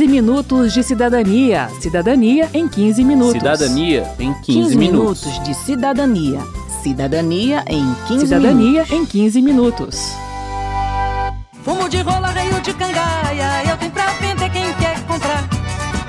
15 minutos de cidadania. Cidadania em 15 minutos. Cidadania em 15, 15 minutos. minutos de cidadania. Cidadania em 15 Cidadania minutos. em 15 minutos. Fumo de rola, reio de cangaia, eu tenho pra vender quem quer comprar.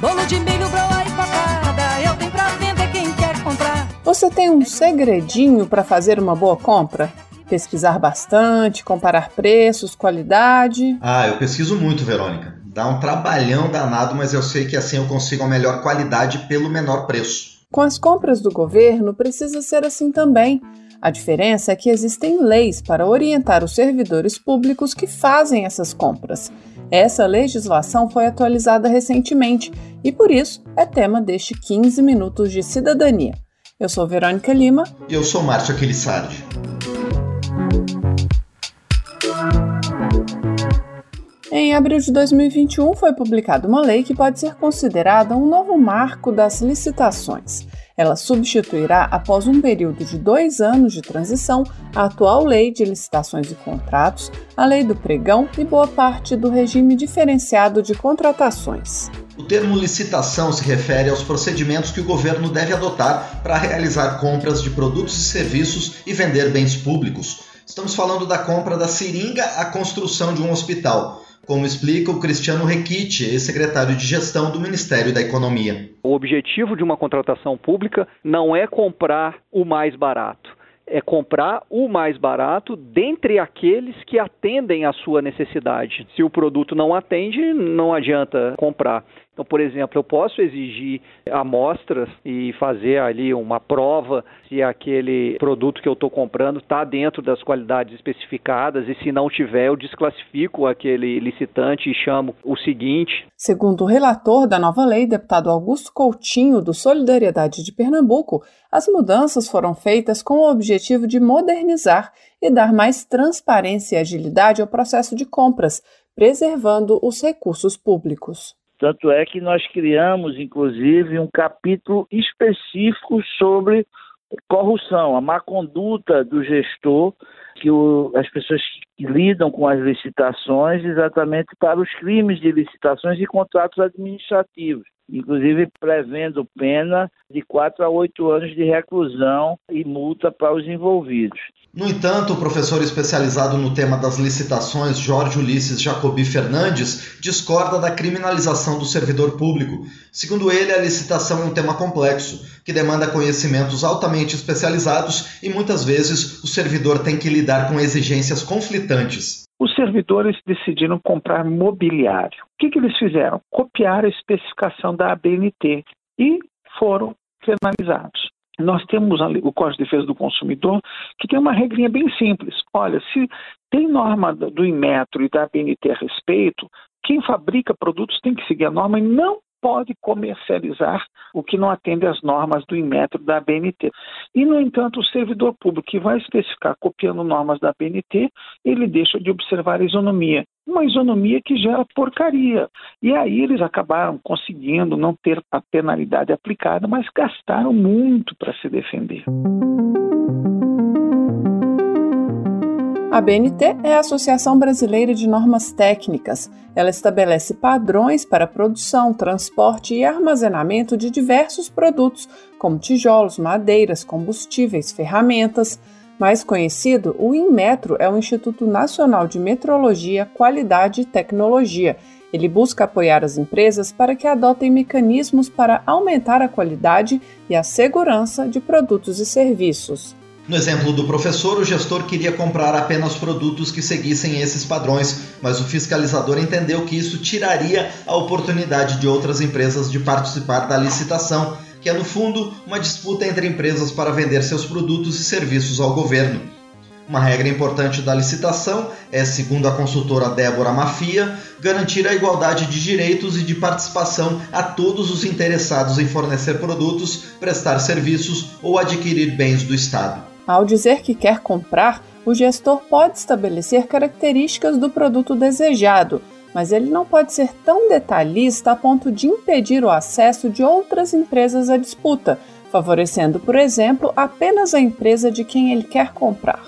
Bolo de milho, broa e cocada, eu tenho pra vender quem quer comprar. Você tem um segredinho para fazer uma boa compra? Pesquisar bastante, comparar preços, qualidade. Ah, eu pesquiso muito, Verônica. Dá um trabalhão danado, mas eu sei que assim eu consigo a melhor qualidade pelo menor preço. Com as compras do governo, precisa ser assim também. A diferença é que existem leis para orientar os servidores públicos que fazem essas compras. Essa legislação foi atualizada recentemente e, por isso, é tema deste 15 Minutos de Cidadania. Eu sou Verônica Lima. E eu sou Márcio Aquilissardi. Em abril de 2021 foi publicada uma lei que pode ser considerada um novo marco das licitações. Ela substituirá, após um período de dois anos de transição, a atual Lei de Licitações e Contratos, a Lei do Pregão e boa parte do regime diferenciado de contratações. O termo licitação se refere aos procedimentos que o governo deve adotar para realizar compras de produtos e serviços e vender bens públicos. Estamos falando da compra da seringa à construção de um hospital como explica o Cristiano Requitte, ex-secretário de Gestão do Ministério da Economia. O objetivo de uma contratação pública não é comprar o mais barato, é comprar o mais barato dentre aqueles que atendem à sua necessidade. Se o produto não atende, não adianta comprar. Então, por exemplo, eu posso exigir amostras e fazer ali uma prova se aquele produto que eu estou comprando está dentro das qualidades especificadas e se não tiver, eu desclassifico aquele licitante e chamo o seguinte. Segundo o relator da nova lei, deputado Augusto Coutinho, do Solidariedade de Pernambuco, as mudanças foram feitas com o objetivo de modernizar e dar mais transparência e agilidade ao processo de compras, preservando os recursos públicos. Tanto é que nós criamos, inclusive, um capítulo específico sobre corrupção, a má conduta do gestor, que o, as pessoas que lidam com as licitações exatamente para os crimes de licitações e contratos administrativos inclusive prevendo pena de 4 a 8 anos de reclusão e multa para os envolvidos. No entanto, o professor especializado no tema das licitações, Jorge Ulisses Jacobi Fernandes, discorda da criminalização do servidor público. Segundo ele, a licitação é um tema complexo, que demanda conhecimentos altamente especializados e muitas vezes o servidor tem que lidar com exigências conflitantes. Os servidores decidiram comprar mobiliário. O que, que eles fizeram? Copiaram a especificação da ABNT e foram penalizados. Nós temos o Código de Defesa do Consumidor, que tem uma regrinha bem simples. Olha, se tem norma do Inmetro e da ABNT a respeito, quem fabrica produtos tem que seguir a norma e não pode comercializar o que não atende às normas do Inmetro da ABNT. E, no entanto, o servidor público que vai especificar copiando normas da ABNT, ele deixa de observar a isonomia. Uma isonomia que gera porcaria. E aí eles acabaram conseguindo não ter a penalidade aplicada, mas gastaram muito para se defender. A BNT é a Associação Brasileira de Normas Técnicas. Ela estabelece padrões para produção, transporte e armazenamento de diversos produtos, como tijolos, madeiras, combustíveis, ferramentas. Mais conhecido, o Inmetro é o Instituto Nacional de Metrologia, Qualidade e Tecnologia. Ele busca apoiar as empresas para que adotem mecanismos para aumentar a qualidade e a segurança de produtos e serviços. No exemplo do professor, o gestor queria comprar apenas produtos que seguissem esses padrões, mas o fiscalizador entendeu que isso tiraria a oportunidade de outras empresas de participar da licitação, que é no fundo uma disputa entre empresas para vender seus produtos e serviços ao governo. Uma regra importante da licitação é, segundo a consultora Débora Mafia, garantir a igualdade de direitos e de participação a todos os interessados em fornecer produtos, prestar serviços ou adquirir bens do Estado. Ao dizer que quer comprar, o gestor pode estabelecer características do produto desejado, mas ele não pode ser tão detalhista a ponto de impedir o acesso de outras empresas à disputa, favorecendo, por exemplo, apenas a empresa de quem ele quer comprar.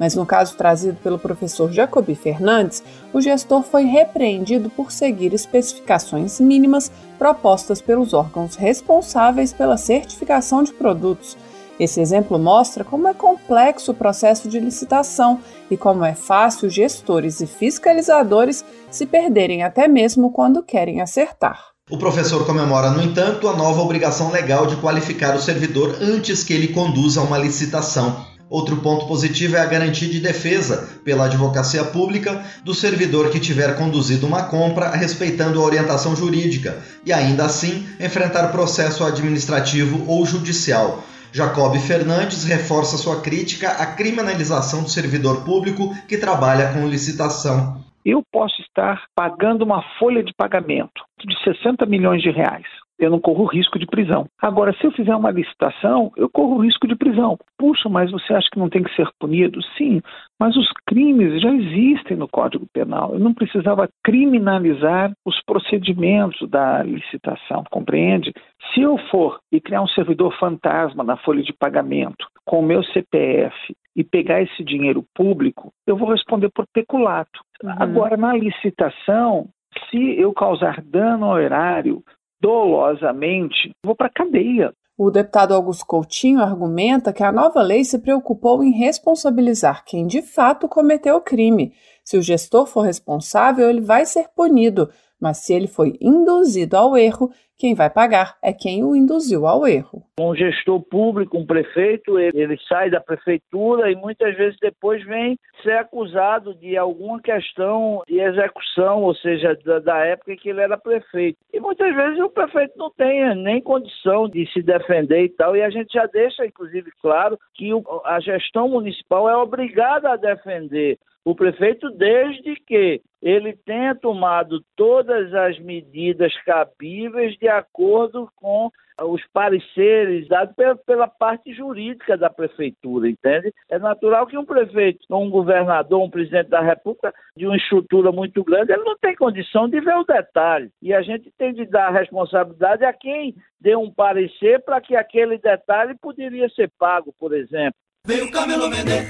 Mas no caso trazido pelo professor Jacobi Fernandes, o gestor foi repreendido por seguir especificações mínimas propostas pelos órgãos responsáveis pela certificação de produtos. Esse exemplo mostra como é complexo o processo de licitação e como é fácil gestores e fiscalizadores se perderem até mesmo quando querem acertar. O professor comemora, no entanto, a nova obrigação legal de qualificar o servidor antes que ele conduza uma licitação. Outro ponto positivo é a garantia de defesa pela advocacia pública do servidor que tiver conduzido uma compra respeitando a orientação jurídica e ainda assim enfrentar processo administrativo ou judicial. Jacob Fernandes reforça sua crítica à criminalização do servidor público que trabalha com licitação. Eu posso estar pagando uma folha de pagamento de 60 milhões de reais eu não corro risco de prisão. Agora, se eu fizer uma licitação, eu corro risco de prisão. Puxa, mas você acha que não tem que ser punido? Sim, mas os crimes já existem no Código Penal. Eu não precisava criminalizar os procedimentos da licitação, compreende? Se eu for e criar um servidor fantasma na folha de pagamento com o meu CPF e pegar esse dinheiro público, eu vou responder por peculato. Uhum. Agora, na licitação, se eu causar dano ao erário, dolosamente, vou para a cadeia. O deputado Augusto Coutinho argumenta que a nova lei se preocupou em responsabilizar quem de fato cometeu o crime. Se o gestor for responsável, ele vai ser punido, mas se ele foi induzido ao erro, quem vai pagar é quem o induziu ao erro. Um gestor público, um prefeito, ele, sai da prefeitura e muitas vezes depois vem ser acusado de alguma questão de execução, ou seja, da, da época em que ele era prefeito. E muitas vezes o prefeito não tem nem condição de se defender e tal, e a gente já deixa, inclusive, claro que o, a gestão municipal é obrigada a defender o prefeito desde que ele tenha tomado todas as medidas cabíveis de acordo com os pareceres dados pela, parte jurídica da prefeitura, entende? É natural que um prefeito, um governador, um presidente da república de uma estrutura muito grande, ele não tem condição de ver o detalhe. E a gente tem de dar responsabilidade a quem deu um parecer para que aquele detalhe poderia ser pago, por exemplo. Veio o camelo vender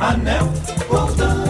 anel, cordão,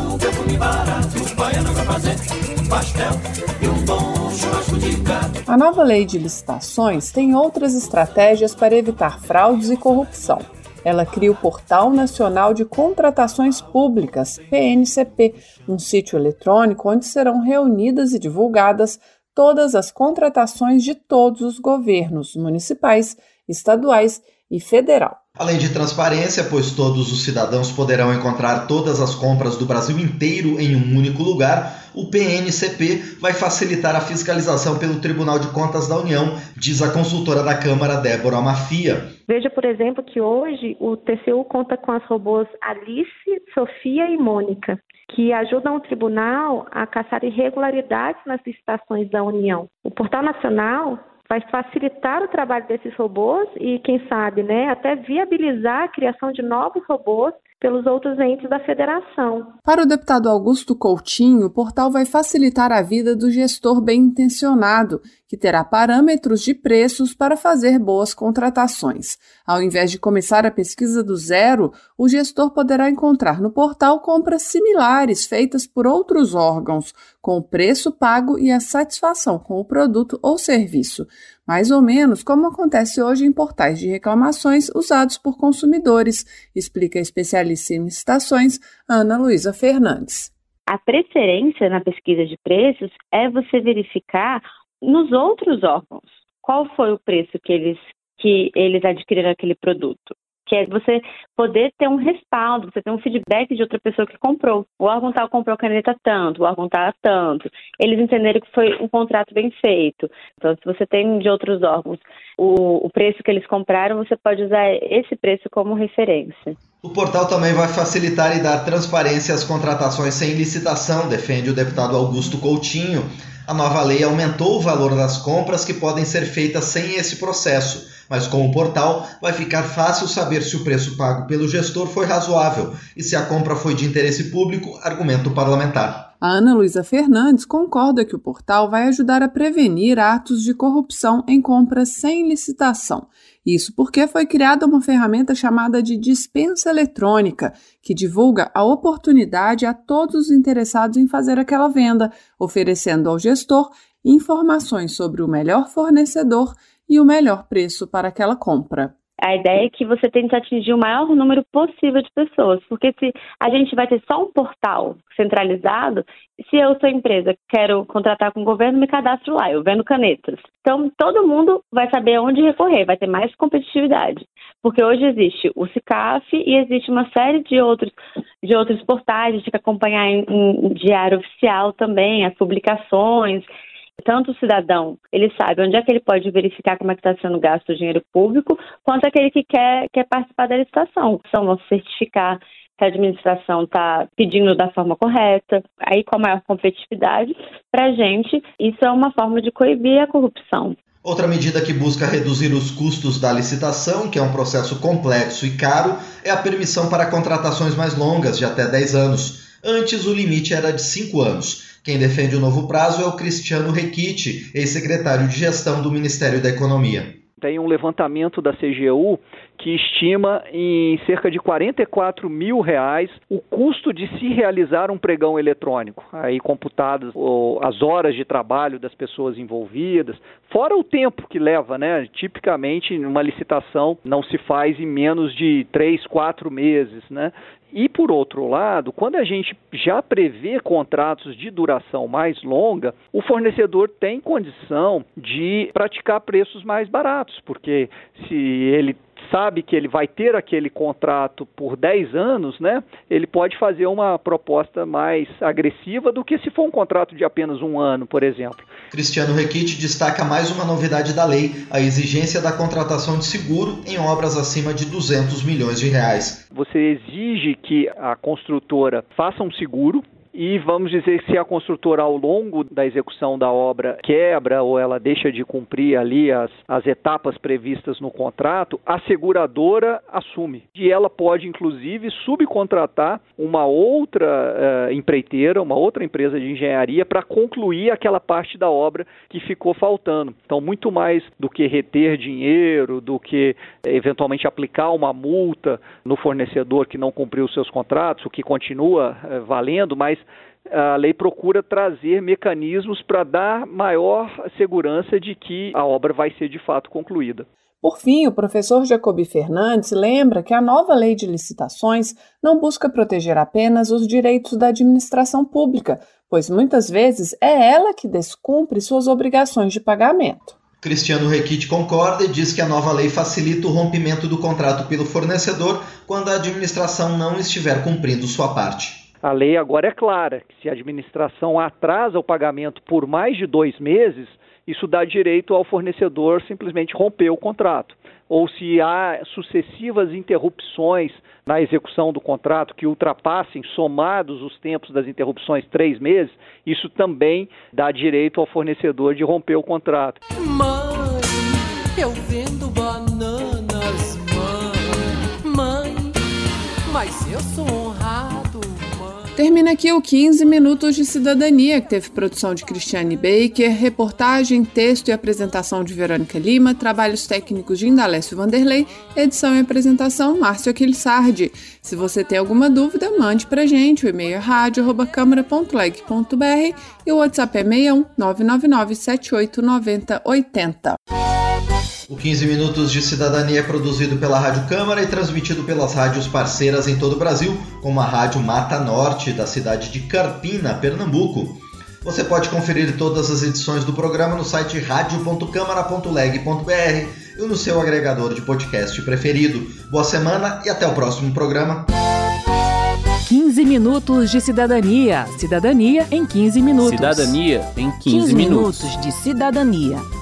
A nova lei de licitações tem outras estratégias para evitar fraudes e corrupção. Ela cria o Portal Nacional de Contratações Públicas, PNCP, um sítio eletrônico onde serão reunidas e divulgadas todas as contratações de todos os governos municipais, estaduais e federal. Além de transparência, pois todos os cidadãos poderão encontrar todas as compras do Brasil inteiro em um único lugar, o PNCP vai facilitar a fiscalização pelo Tribunal de Contas da União, diz a consultora da Câmara, Débora Mafia. Veja, por exemplo, que hoje o TCU conta com as robôs Alice, Sofia e Mônica, que ajudam o tribunal a caçar irregularidades nas licitações da União. O Portal Nacional vai facilitar o trabalho desses robôs e, quem sabe, né, até viabilizar a criação de novos robôs pelos outros entes da federação. Para o deputado Augusto Coutinho, o portal vai facilitar a vida do gestor bem intencionado, que terá parâmetros de preços para fazer boas contratações. Ao invés de começar a pesquisa do zero, o gestor poderá encontrar no portal compras similares feitas por outros órgãos, com o preço pago e a satisfação com o produto ou serviço mais ou menos como acontece hoje em portais de reclamações usados por consumidores, explica a especialista em licitações Ana Luísa Fernandes. A preferência na pesquisa de preços é você verificar nos outros órgãos qual foi o preço que eles que eles adquiriram aquele produto que é você poder ter um respaldo, você ter um feedback de outra pessoa que comprou. O órgão tal comprou caneta tanto, o órgão tal tanto. Eles entenderam que foi um contrato bem feito. Então, se você tem de outros órgãos o, o preço que eles compraram, você pode usar esse preço como referência. O portal também vai facilitar e dar transparência às contratações sem licitação, defende o deputado Augusto Coutinho. A nova lei aumentou o valor das compras que podem ser feitas sem esse processo, mas com o portal vai ficar fácil saber se o preço pago pelo gestor foi razoável e se a compra foi de interesse público, argumento parlamentar. A Ana Luísa Fernandes concorda que o portal vai ajudar a prevenir atos de corrupção em compras sem licitação. Isso porque foi criada uma ferramenta chamada de dispensa eletrônica, que divulga a oportunidade a todos os interessados em fazer aquela venda, oferecendo ao gestor informações sobre o melhor fornecedor e o melhor preço para aquela compra. A ideia é que você tente atingir o maior número possível de pessoas, porque se a gente vai ter só um portal centralizado, se eu sou empresa, quero contratar com o governo, me cadastro lá, eu vendo canetas. Então, todo mundo vai saber onde recorrer, vai ter mais competitividade. Porque hoje existe o CICAF e existe uma série de outros, de outros portais, a gente tem que acompanhar em, em diário oficial também, as publicações. Tanto o cidadão, ele sabe onde é que ele pode verificar como é que está sendo gasto o dinheiro público, quanto aquele que quer, quer participar da licitação. Então, vão certificar se a administração está pedindo da forma correta, aí com a maior competitividade, para a gente, isso é uma forma de coibir a corrupção. Outra medida que busca reduzir os custos da licitação, que é um processo complexo e caro, é a permissão para contratações mais longas, de até 10 anos. Antes, o limite era de 5 anos. Quem defende o novo prazo é o Cristiano Requite, ex-secretário de Gestão do Ministério da Economia. Tem um levantamento da CGU que estima em cerca de 44 mil reais o custo de se realizar um pregão eletrônico, aí computadas as horas de trabalho das pessoas envolvidas, fora o tempo que leva, né? Tipicamente, uma licitação não se faz em menos de três, quatro meses, né? E por outro lado, quando a gente já prevê contratos de duração mais longa, o fornecedor tem condição de praticar preços mais baratos, porque se ele sabe que ele vai ter aquele contrato por 10 anos, né, ele pode fazer uma proposta mais agressiva do que se for um contrato de apenas um ano, por exemplo. Cristiano Requite destaca mais uma novidade da lei, a exigência da contratação de seguro em obras acima de 200 milhões de reais. Você exige que a construtora faça um seguro e vamos dizer se a construtora ao longo da execução da obra quebra ou ela deixa de cumprir ali as, as etapas previstas no contrato, a seguradora assume. E ela pode, inclusive, subcontratar uma outra uh, empreiteira, uma outra empresa de engenharia para concluir aquela parte da obra que ficou faltando. Então, muito mais do que reter dinheiro, do que eventualmente aplicar uma multa no fornecedor que não cumpriu os seus contratos, o que continua uh, valendo, mas a lei procura trazer mecanismos para dar maior segurança de que a obra vai ser de fato concluída. Por fim, o professor Jacobi Fernandes lembra que a nova lei de licitações não busca proteger apenas os direitos da administração pública, pois muitas vezes é ela que descumpre suas obrigações de pagamento. Cristiano Requite concorda e diz que a nova lei facilita o rompimento do contrato pelo fornecedor quando a administração não estiver cumprindo sua parte. A lei agora é clara, que se a administração atrasa o pagamento por mais de dois meses, isso dá direito ao fornecedor simplesmente romper o contrato. Ou se há sucessivas interrupções na execução do contrato que ultrapassem, somados os tempos das interrupções, três meses, isso também dá direito ao fornecedor de romper o contrato. Mãe, eu vendo bananas, mãe, mãe, mas eu sou. Termina aqui o 15 Minutos de Cidadania, que teve produção de Cristiane Baker, reportagem, texto e apresentação de Verônica Lima, trabalhos técnicos de Indalécio Vanderlei, edição e apresentação Márcio Aquilissardi. Se você tem alguma dúvida, mande pra gente. O e-mail é rádio.câmara.leg.br e o WhatsApp é 61 999 78 90 80. O 15 Minutos de Cidadania é produzido pela Rádio Câmara e transmitido pelas rádios parceiras em todo o Brasil, como a Rádio Mata Norte, da cidade de Carpina, Pernambuco. Você pode conferir todas as edições do programa no site radio.câmara.leg.br e no seu agregador de podcast preferido. Boa semana e até o próximo programa. 15 minutos de cidadania. Cidadania em 15 minutos. Cidadania em 15, 15 minutos. minutos de cidadania.